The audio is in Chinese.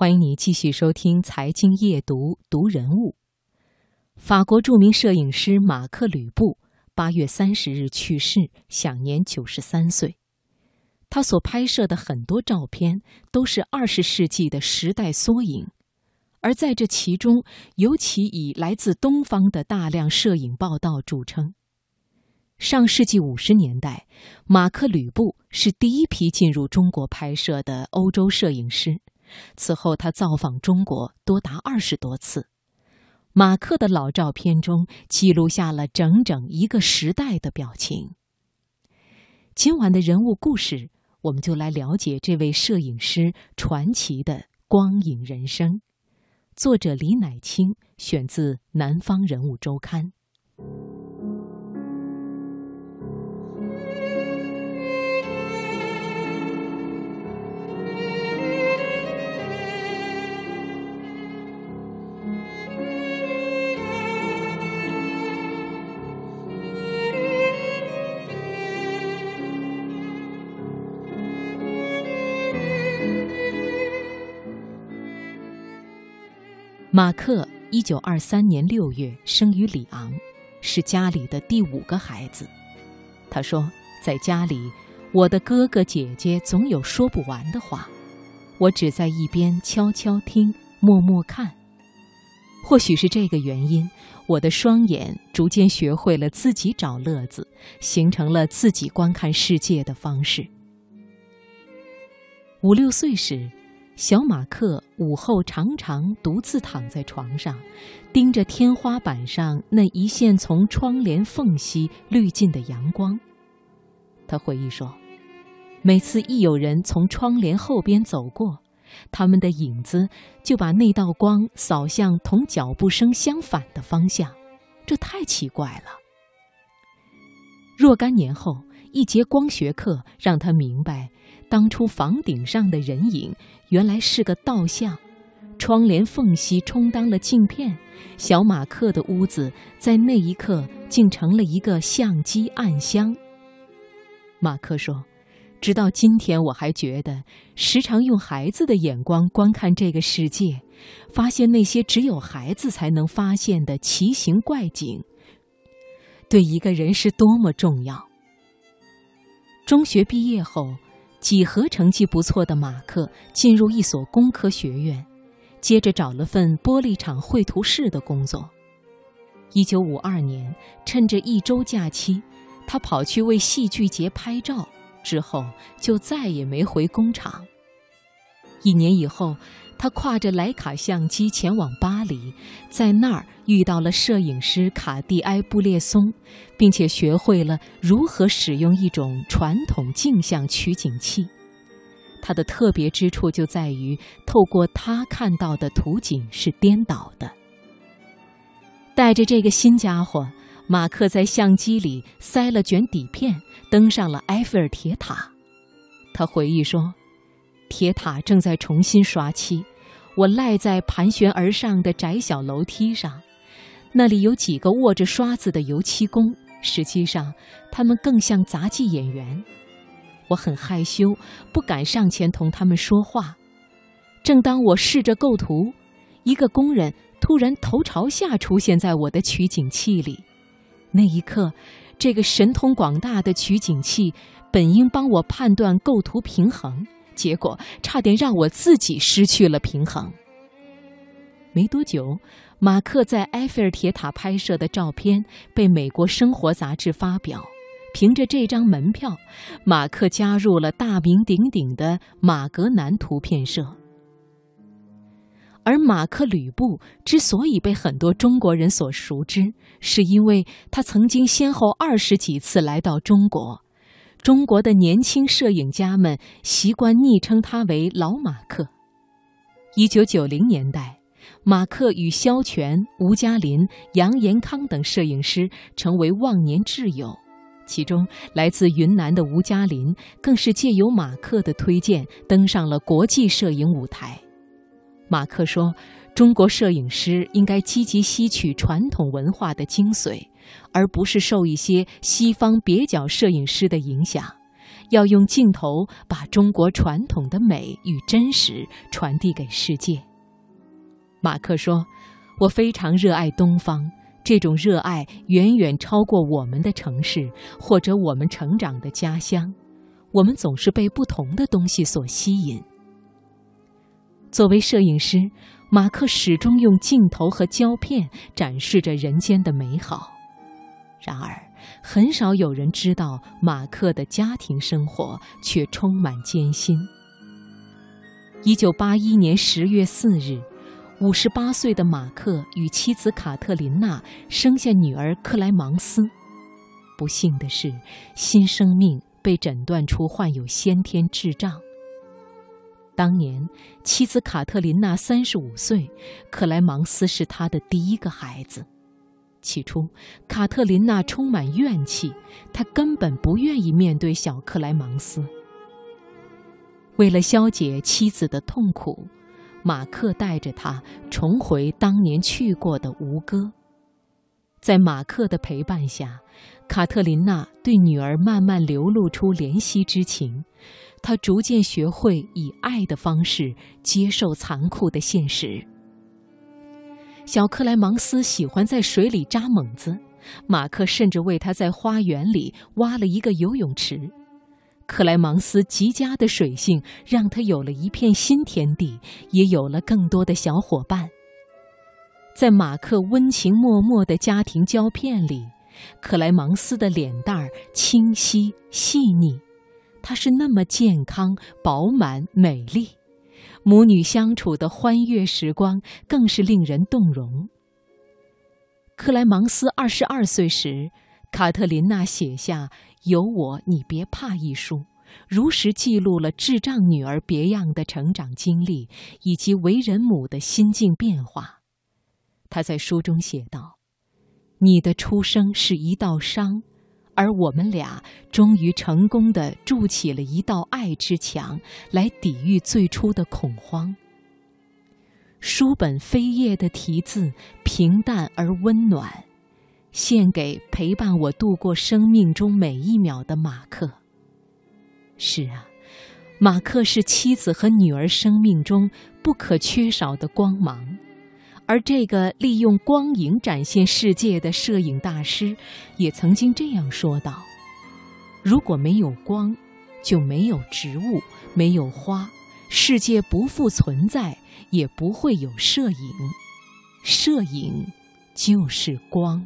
欢迎你继续收听《财经夜读》读人物。法国著名摄影师马克·吕布八月三十日去世，享年九十三岁。他所拍摄的很多照片都是二十世纪的时代缩影，而在这其中，尤其以来自东方的大量摄影报道著称。上世纪五十年代，马克·吕布是第一批进入中国拍摄的欧洲摄影师。此后，他造访中国多达二十多次。马克的老照片中记录下了整整一个时代的表情。今晚的人物故事，我们就来了解这位摄影师传奇的光影人生。作者李乃清，选自《南方人物周刊》。马克一九二三年六月生于里昂，是家里的第五个孩子。他说，在家里，我的哥哥姐姐总有说不完的话，我只在一边悄悄听，默默看。或许是这个原因，我的双眼逐渐学会了自己找乐子，形成了自己观看世界的方式。五六岁时。小马克午后常常独自躺在床上，盯着天花板上那一线从窗帘缝隙滤进的阳光。他回忆说：“每次一有人从窗帘后边走过，他们的影子就把那道光扫向同脚步声相反的方向，这太奇怪了。”若干年后，一节光学课让他明白。当初房顶上的人影原来是个倒像，窗帘缝隙充当了镜片，小马克的屋子在那一刻竟成了一个相机暗箱。马克说：“直到今天，我还觉得时常用孩子的眼光观看这个世界，发现那些只有孩子才能发现的奇形怪景，对一个人是多么重要。”中学毕业后。几何成绩不错的马克进入一所工科学院，接着找了份玻璃厂绘图室的工作。一九五二年，趁着一周假期，他跑去为戏剧节拍照，之后就再也没回工厂。一年以后。他挎着莱卡相机前往巴黎，在那儿遇到了摄影师卡蒂埃·布列松，并且学会了如何使用一种传统镜像取景器。它的特别之处就在于，透过他看到的图景是颠倒的。带着这个新家伙，马克在相机里塞了卷底片，登上了埃菲尔铁塔。他回忆说。铁塔正在重新刷漆，我赖在盘旋而上的窄小楼梯上，那里有几个握着刷子的油漆工，实际上他们更像杂技演员。我很害羞，不敢上前同他们说话。正当我试着构图，一个工人突然头朝下出现在我的取景器里，那一刻，这个神通广大的取景器本应帮我判断构图平衡。结果差点让我自己失去了平衡。没多久，马克在埃菲尔铁塔拍摄的照片被美国生活杂志发表。凭着这张门票，马克加入了大名鼎鼎的马格南图片社。而马克·吕布之所以被很多中国人所熟知，是因为他曾经先后二十几次来到中国。中国的年轻摄影家们习惯昵称他为“老马克”。一九九零年代，马克与肖全、吴嘉林、杨延康等摄影师成为忘年挚友，其中来自云南的吴嘉林更是借由马克的推荐登上了国际摄影舞台。马克说：“中国摄影师应该积极吸取传统文化的精髓。”而不是受一些西方蹩脚摄影师的影响，要用镜头把中国传统的美与真实传递给世界。马克说：“我非常热爱东方，这种热爱远远超过我们的城市或者我们成长的家乡。我们总是被不同的东西所吸引。”作为摄影师，马克始终用镜头和胶片展示着人间的美好。然而，很少有人知道马克的家庭生活却充满艰辛。一九八一年十月四日，五十八岁的马克与妻子卡特琳娜生下女儿克莱芒斯。不幸的是，新生命被诊断出患有先天智障。当年，妻子卡特琳娜三十五岁，克莱芒斯是她的第一个孩子。起初，卡特琳娜充满怨气，她根本不愿意面对小克莱芒斯。为了消解妻子的痛苦，马克带着她重回当年去过的吴哥。在马克的陪伴下，卡特琳娜对女儿慢慢流露出怜惜之情，他逐渐学会以爱的方式接受残酷的现实。小克莱芒斯喜欢在水里扎猛子，马克甚至为他在花园里挖了一个游泳池。克莱芒斯极佳的水性让他有了一片新天地，也有了更多的小伙伴。在马克温情脉脉的家庭胶片里，克莱芒斯的脸蛋儿清晰细腻，她是那么健康、饱满、美丽。母女相处的欢悦时光更是令人动容。克莱芒斯二十二岁时，卡特琳娜写下“有我你别怕”一书，如实记录了智障女儿别样的成长经历以及为人母的心境变化。她在书中写道：“你的出生是一道伤。”而我们俩终于成功的筑起了一道爱之墙，来抵御最初的恐慌。书本扉页的题字平淡而温暖，献给陪伴我度过生命中每一秒的马克。是啊，马克是妻子和女儿生命中不可缺少的光芒。而这个利用光影展现世界的摄影大师，也曾经这样说道：“如果没有光，就没有植物，没有花，世界不复存在，也不会有摄影。摄影，就是光。”